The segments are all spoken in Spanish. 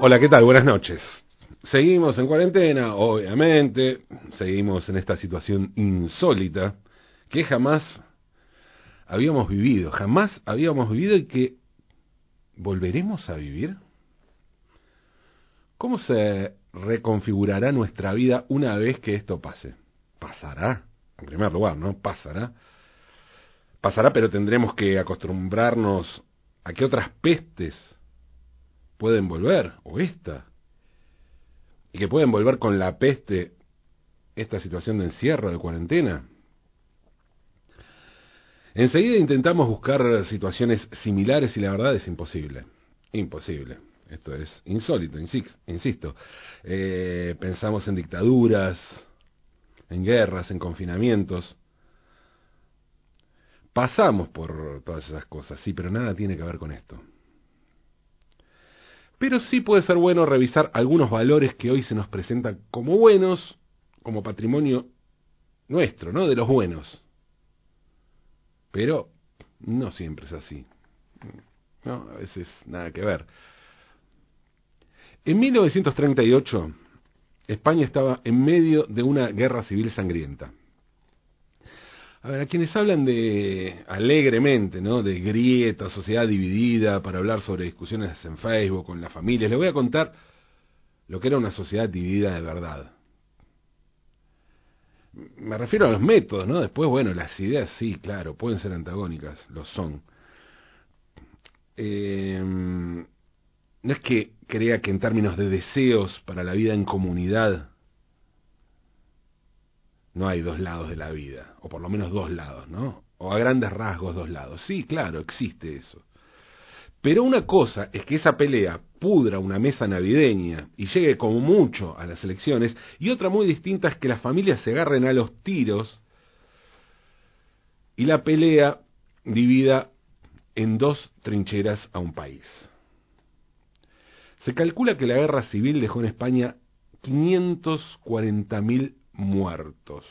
Hola, ¿qué tal? Buenas noches. Seguimos en cuarentena, obviamente, seguimos en esta situación insólita que jamás habíamos vivido, jamás habíamos vivido y que volveremos a vivir. ¿Cómo se reconfigurará nuestra vida una vez que esto pase? Pasará, en primer lugar, ¿no? Pasará. Pasará, pero tendremos que acostumbrarnos a que otras pestes pueden volver, o esta, y que pueden volver con la peste esta situación de encierro, de cuarentena. Enseguida intentamos buscar situaciones similares y la verdad es imposible. Imposible. Esto es insólito, insisto. Eh, pensamos en dictaduras, en guerras, en confinamientos. Pasamos por todas esas cosas, sí, pero nada tiene que ver con esto. Pero sí puede ser bueno revisar algunos valores que hoy se nos presentan como buenos, como patrimonio nuestro, ¿no? De los buenos. Pero no siempre es así. No, a veces nada que ver. En 1938, España estaba en medio de una guerra civil sangrienta. A ver, a quienes hablan de alegremente, ¿no? De grieta, sociedad dividida, para hablar sobre discusiones en Facebook con las familias, les voy a contar lo que era una sociedad dividida de verdad. Me refiero a los métodos, ¿no? Después, bueno, las ideas sí, claro, pueden ser antagónicas, lo son. Eh, no es que crea que en términos de deseos para la vida en comunidad no hay dos lados de la vida, o por lo menos dos lados, ¿no? O a grandes rasgos dos lados. Sí, claro, existe eso. Pero una cosa es que esa pelea pudra una mesa navideña y llegue como mucho a las elecciones, y otra muy distinta es que las familias se agarren a los tiros y la pelea divida en dos trincheras a un país. Se calcula que la guerra civil dejó en España 540.000 muertos.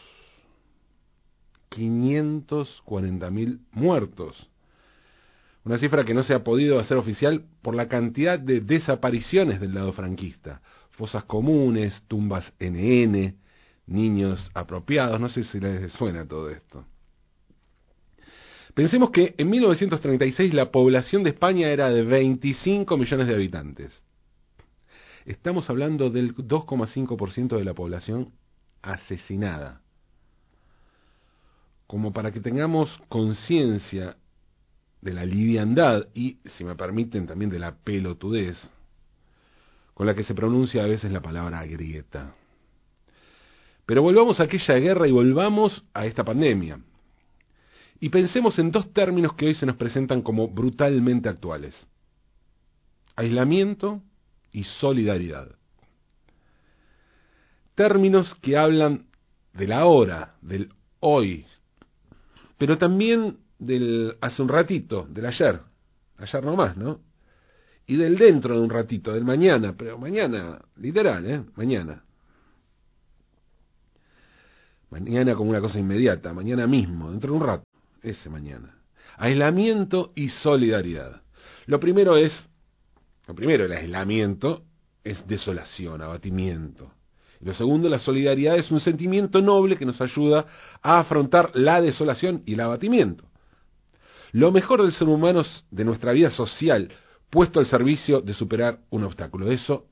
540.000 muertos. Una cifra que no se ha podido hacer oficial por la cantidad de desapariciones del lado franquista. Fosas comunes, tumbas NN, niños apropiados, no sé si les suena todo esto. Pensemos que en 1936 la población de España era de 25 millones de habitantes. Estamos hablando del 2,5% de la población asesinada. Como para que tengamos conciencia de la liviandad y, si me permiten, también de la pelotudez con la que se pronuncia a veces la palabra grieta. Pero volvamos a aquella guerra y volvamos a esta pandemia. Y pensemos en dos términos que hoy se nos presentan como brutalmente actuales. Aislamiento y solidaridad términos que hablan de la hora, del hoy, pero también del hace un ratito, del ayer, ayer nomás, ¿no? Y del dentro de un ratito, del mañana, pero mañana, literal, ¿eh? Mañana. Mañana como una cosa inmediata, mañana mismo, dentro de un rato, ese mañana. Aislamiento y solidaridad. Lo primero es, lo primero, el aislamiento es desolación, abatimiento. Lo segundo, la solidaridad es un sentimiento noble que nos ayuda a afrontar la desolación y el abatimiento. Lo mejor del ser humano es de nuestra vida social, puesto al servicio de superar un obstáculo. Eso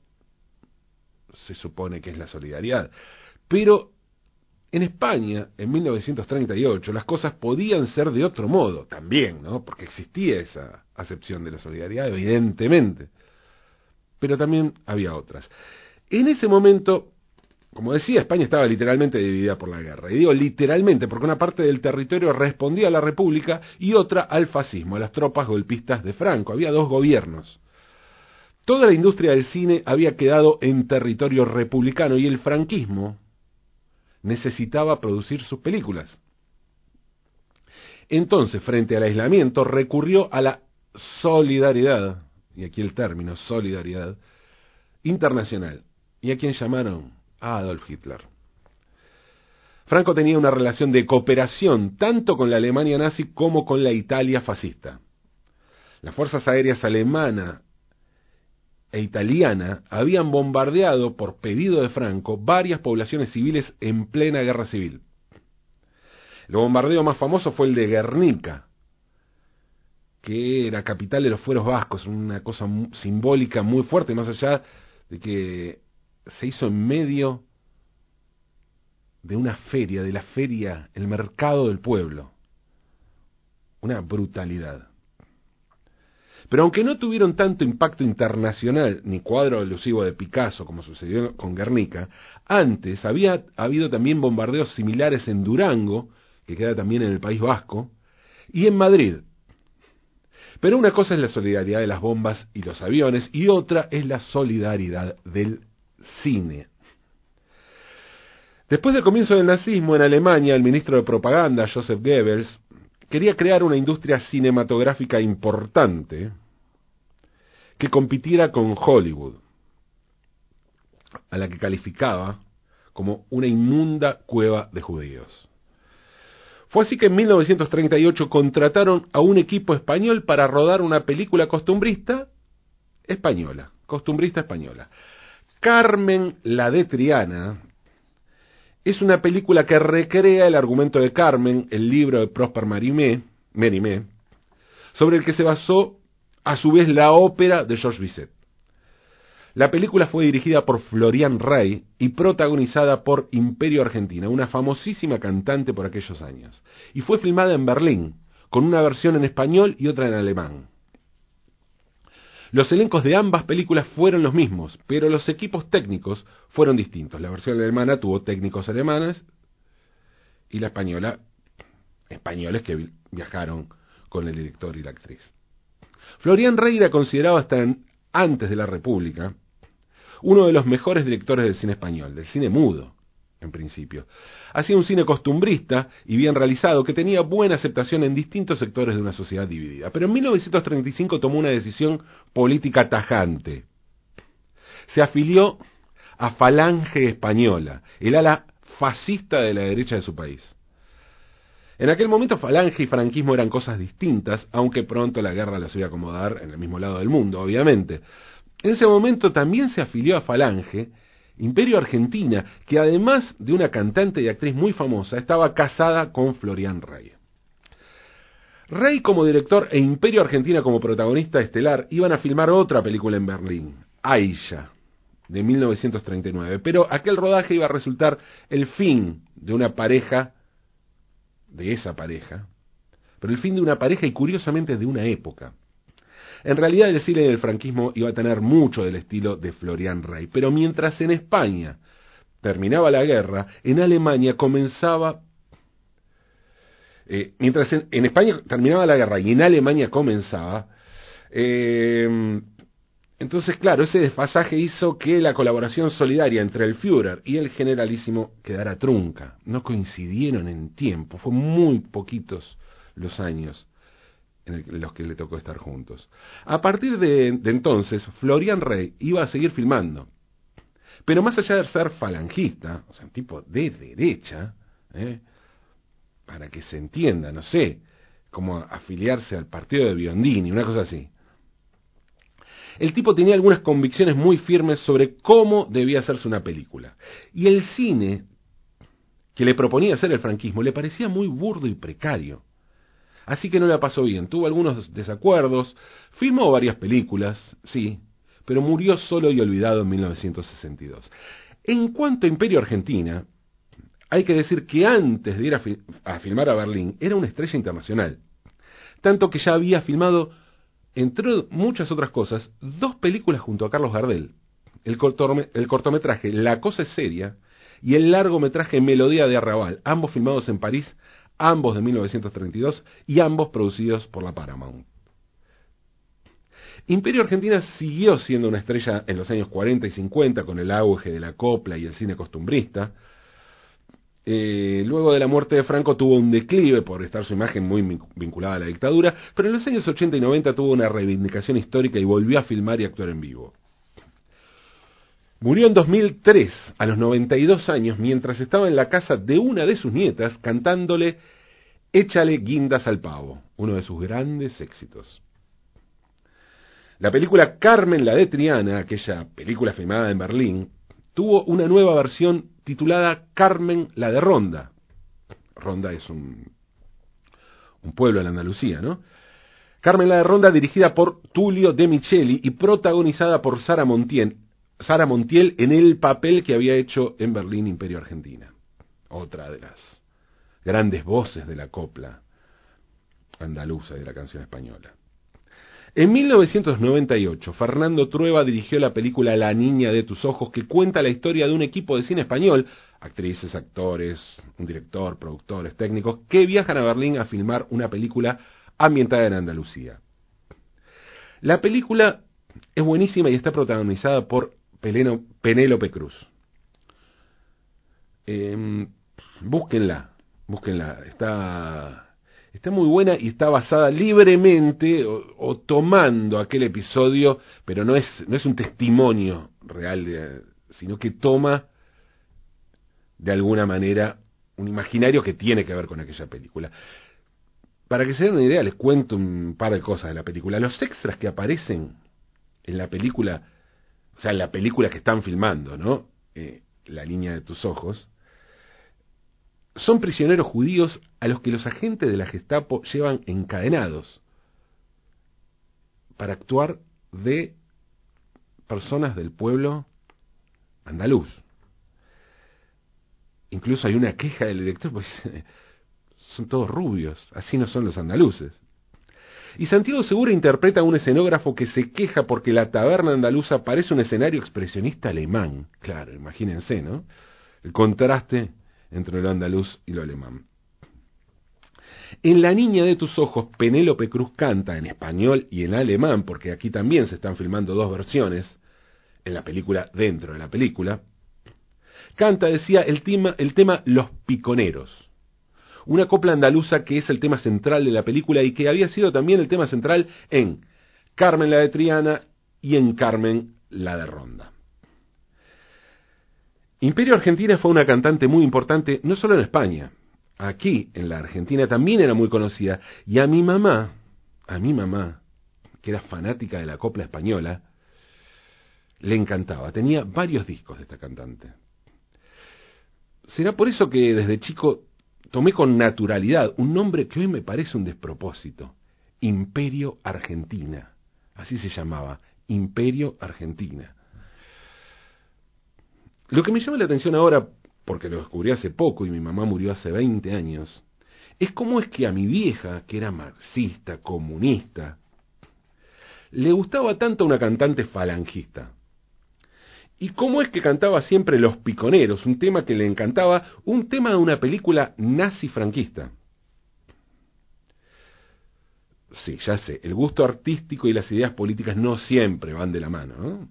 se supone que es la solidaridad. Pero en España, en 1938, las cosas podían ser de otro modo, también, ¿no? Porque existía esa acepción de la solidaridad, evidentemente. Pero también había otras. En ese momento como decía, España estaba literalmente dividida por la guerra. Y digo literalmente porque una parte del territorio respondía a la República y otra al fascismo, a las tropas golpistas de Franco. Había dos gobiernos. Toda la industria del cine había quedado en territorio republicano y el franquismo necesitaba producir sus películas. Entonces, frente al aislamiento, recurrió a la solidaridad, y aquí el término solidaridad, internacional, y a quien llamaron Adolf Hitler. Franco tenía una relación de cooperación tanto con la Alemania nazi como con la Italia fascista. Las fuerzas aéreas alemanas e italiana habían bombardeado por pedido de Franco varias poblaciones civiles en plena guerra civil. El bombardeo más famoso fue el de Guernica, que era capital de los fueros vascos, una cosa simbólica muy fuerte, más allá de que se hizo en medio de una feria, de la feria, el mercado del pueblo. Una brutalidad. Pero aunque no tuvieron tanto impacto internacional ni cuadro elusivo de Picasso como sucedió con Guernica, antes había habido también bombardeos similares en Durango, que queda también en el País Vasco, y en Madrid. Pero una cosa es la solidaridad de las bombas y los aviones y otra es la solidaridad del cine. Después del comienzo del nazismo en Alemania, el ministro de Propaganda, Joseph Goebbels, quería crear una industria cinematográfica importante que compitiera con Hollywood, a la que calificaba como una inmunda cueva de judíos. Fue así que en 1938 contrataron a un equipo español para rodar una película costumbrista española, costumbrista española. Carmen la de Triana es una película que recrea el argumento de Carmen, el libro de Prosper Mérimée sobre el que se basó a su vez la ópera de Georges Bizet. La película fue dirigida por Florian Rey y protagonizada por Imperio Argentina, una famosísima cantante por aquellos años, y fue filmada en Berlín, con una versión en español y otra en alemán. Los elencos de ambas películas fueron los mismos, pero los equipos técnicos fueron distintos. La versión alemana tuvo técnicos alemanes y la española, españoles que viajaron con el director y la actriz. Florian Rey era considerado hasta antes de la República uno de los mejores directores del cine español, del cine mudo, en principio. Hacía un cine costumbrista y bien realizado que tenía buena aceptación en distintos sectores de una sociedad dividida. Pero en 1935 tomó una decisión política tajante. Se afilió a Falange Española, el ala fascista de la derecha de su país. En aquel momento Falange y franquismo eran cosas distintas, aunque pronto la guerra las iba a acomodar en el mismo lado del mundo, obviamente. En ese momento también se afilió a Falange, Imperio Argentina, que además de una cantante y actriz muy famosa, estaba casada con Florian Rey. Rey como director e Imperio Argentina como protagonista estelar iban a filmar otra película en Berlín, Aisha, de 1939, pero aquel rodaje iba a resultar el fin de una pareja de esa pareja, pero el fin de una pareja y curiosamente de una época. En realidad el cine del franquismo iba a tener mucho del estilo de Florian Rey, pero mientras en España terminaba la guerra, en Alemania comenzaba... Eh, mientras en, España terminaba la guerra y en Alemania comenzaba, eh, entonces, claro, ese desfasaje hizo que la colaboración solidaria entre el Führer y el generalísimo quedara trunca. No coincidieron en tiempo, fue muy poquitos los años en, los que le tocó estar juntos. A partir de, entonces, Florian Rey iba a seguir filmando. Pero más allá de ser falangista, o sea, un tipo de derecha, ¿eh? para que se entienda, no sé, como afiliarse al partido de Biondini, una cosa así el tipo tenía algunas convicciones muy firmes sobre cómo debía hacerse una película. Y el cine que le proponía hacer el franquismo le parecía muy burdo y precario. Así que no la pasó bien, tuvo algunos desacuerdos, filmó varias películas, sí, pero murió solo y olvidado en 1962. En cuanto a Imperio Argentina, hay que decir que antes de ir a, filmar a Berlín era una estrella internacional, tanto que ya había filmado entre muchas otras cosas, dos películas junto a Carlos Gardel. El, cortometraje La cosa es seria y el largometraje Melodía de Arrabal, ambos filmados en París, ambos de 1932 y ambos producidos por la Paramount. Imperio Argentina siguió siendo una estrella en los años 40 y 50 con el auge de la copla y el cine costumbrista, eh, luego de la muerte de Franco tuvo un declive por estar su imagen muy vinculada a la dictadura, pero en los años 80 y 90 tuvo una reivindicación histórica y volvió a filmar y actuar en vivo. Murió en 2003, a los 92 años, mientras estaba en la casa de una de sus nietas cantándole Échale guindas al pavo, uno de sus grandes éxitos. La película Carmen la de Triana, aquella película filmada en Berlín, tuvo una nueva versión titulada Carmen la de Ronda. Ronda es un, un pueblo en Andalucía, ¿no? Carmen la de Ronda dirigida por Tulio De Micheli y protagonizada por Sara Montiel, Sara Montiel en el papel que había hecho en Berlín Imperio Argentina. Otra de las grandes voces de la copla andaluza y de la canción española. En 1998, Fernando Trueba dirigió la película La Niña de tus Ojos, que cuenta la historia de un equipo de cine español, actrices, actores, un director, productores, técnicos, que viajan a Berlín a filmar una película ambientada en Andalucía. La película es buenísima y está protagonizada por Penélope Cruz. Eh, búsquenla, búsquenla, está está muy buena y está basada libremente o, tomando aquel episodio, pero no es, no es un testimonio real, sino que toma de alguna manera un imaginario que tiene que ver con aquella película. Para que se den una idea, les cuento un par de cosas de la película. Los extras que aparecen en la película, o sea, la película que están filmando, ¿no? Eh, la línea de tus ojos, son prisioneros judíos a los que los agentes de la Gestapo llevan encadenados para actuar de personas del pueblo andaluz. Incluso hay una queja del director, pues son todos rubios, así no son los andaluces. Y Santiago Segura interpreta a un escenógrafo que se queja porque la taberna andaluza parece un escenario expresionista alemán. Claro, imagínense, ¿no? El contraste entre lo andaluz y lo alemán. En La niña de tus ojos, Penélope Cruz canta en español y en alemán, porque aquí también se están filmando dos versiones, en la película, dentro de la película. Canta, decía, el tema, el tema Los Piconeros, una copla andaluza que es el tema central de la película y que había sido también el tema central en Carmen la de Triana y en Carmen la de Ronda. Imperio Argentina fue una cantante muy importante, no solo en España, aquí en la Argentina también era muy conocida. Y a mi mamá, a mi mamá, que era fanática de la copla española, le encantaba. Tenía varios discos de esta cantante. Será por eso que desde chico tomé con naturalidad un nombre que hoy me parece un despropósito. Imperio Argentina. Así se llamaba, Imperio Argentina. Lo que me llama la atención ahora, porque lo descubrí hace poco y mi mamá murió hace 20 años, es cómo es que a mi vieja, que era marxista, comunista, le gustaba tanto una cantante falangista. Y cómo es que cantaba siempre Los Piconeros, un tema que le encantaba, un tema de una película nazi franquista. Sí, ya sé, el gusto artístico y las ideas políticas no siempre van de la mano. ¿no?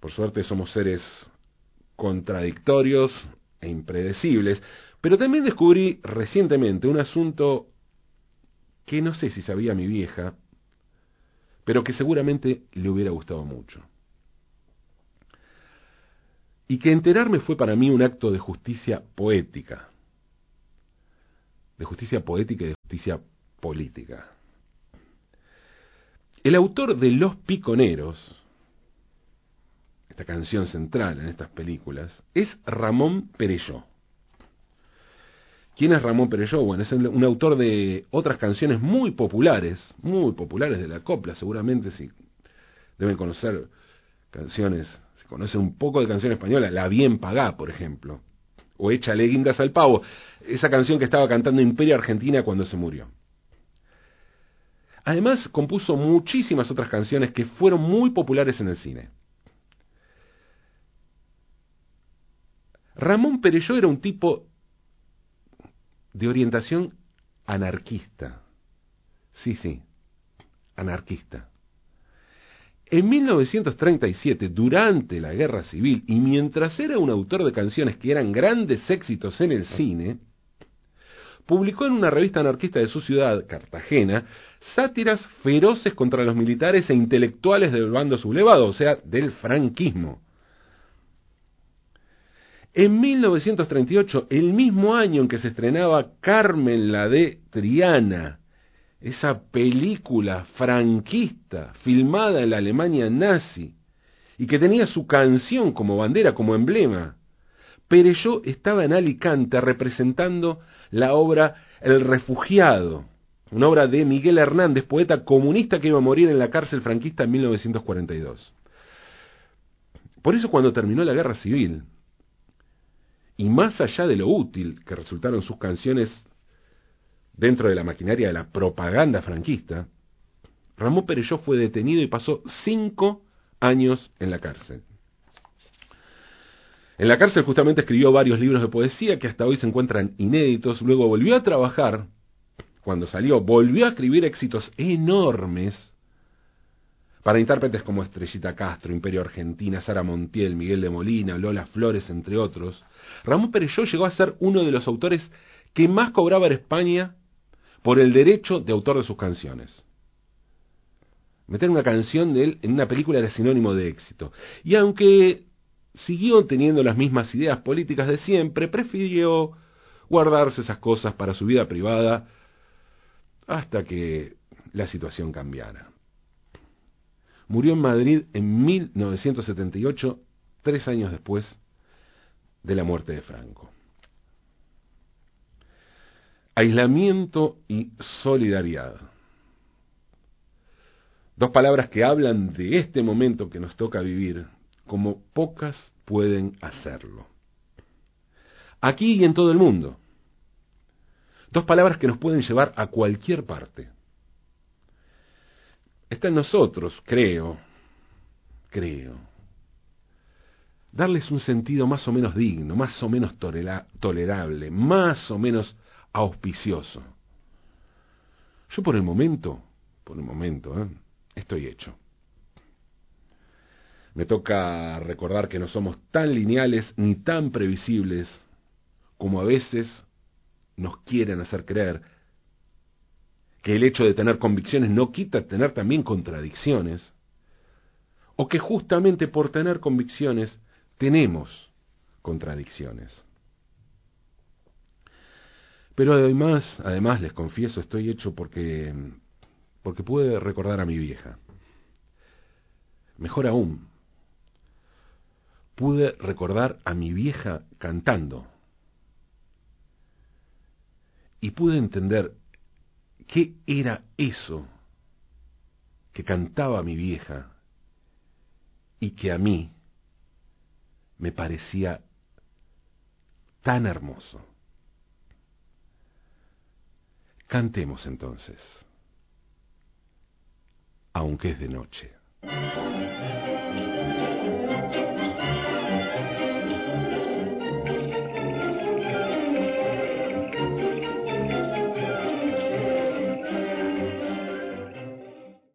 Por suerte somos seres contradictorios e impredecibles, pero también descubrí recientemente un asunto que no sé si sabía mi vieja, pero que seguramente le hubiera gustado mucho. Y que enterarme fue para mí un acto de justicia poética, de justicia poética y de justicia política. El autor de Los Piconeros, esta canción central en estas películas, es Ramón Perelló. ¿Quién es Ramón Perelló? Bueno, es un autor de otras canciones muy populares, muy populares de la copla, seguramente si deben conocer canciones, si conocen un poco de canción española, La Bien Pagá, por ejemplo, o Échale guindas al pavo, esa canción que estaba cantando Imperio Argentina cuando se murió. Además, compuso muchísimas otras canciones que fueron muy populares en el cine. Ramón Perelló era un tipo de orientación anarquista. Sí, sí, anarquista. En 1937, durante la Guerra Civil, y mientras era un autor de canciones que eran grandes éxitos en el cine, publicó en una revista anarquista de su ciudad, Cartagena, sátiras feroces contra los militares e intelectuales del bando sublevado, o sea, del franquismo. En 1938, el mismo año en que se estrenaba Carmen la de Triana, esa película franquista filmada en la Alemania nazi y que tenía su canción como bandera, como emblema. Pereyó estaba en Alicante representando la obra El refugiado, una obra de Miguel Hernández, poeta comunista que iba a morir en la cárcel franquista en 1942. Por eso cuando terminó la guerra civil, y más allá de lo útil que resultaron sus canciones dentro de la maquinaria de la propaganda franquista, Ramón Perelló fue detenido y pasó cinco años en la cárcel. En la cárcel justamente escribió varios libros de poesía que hasta hoy se encuentran inéditos, luego volvió a trabajar, cuando salió, volvió a escribir éxitos enormes para intérpretes como Estrellita Castro, Imperio Argentina, Sara Montiel, Miguel de Molina, Lola Flores, entre otros. Ramón Perelló llegó a ser uno de los autores que más cobraba en España por el derecho de autor de sus canciones. Meter una canción de él en una película era sinónimo de éxito. Y aunque siguió teniendo las mismas ideas políticas de siempre, prefirió guardarse esas cosas para su vida privada hasta que la situación cambiara. Murió en Madrid en 1978, tres años después de la muerte de Franco. Aislamiento y solidaridad. Dos palabras que hablan de este momento que nos toca vivir como pocas pueden hacerlo. Aquí y en todo el mundo. Dos palabras que nos pueden llevar a cualquier parte. Está en nosotros, creo, creo, darles un sentido más o menos digno, más o menos tolerable, más o menos auspicioso. Yo por el momento, por el momento, ¿eh? estoy hecho. Me toca recordar que no somos tan lineales ni tan previsibles como a veces nos quieren hacer creer, que el hecho de tener convicciones no quita tener también contradicciones, o que justamente por tener convicciones tenemos contradicciones. Pero además, además les confieso, estoy hecho porque porque pude recordar a mi vieja. Mejor aún, pude recordar a mi vieja cantando. Y pude entender qué era eso que cantaba mi vieja y que a mí me parecía tan hermoso. Cantemos entonces, aunque es de noche.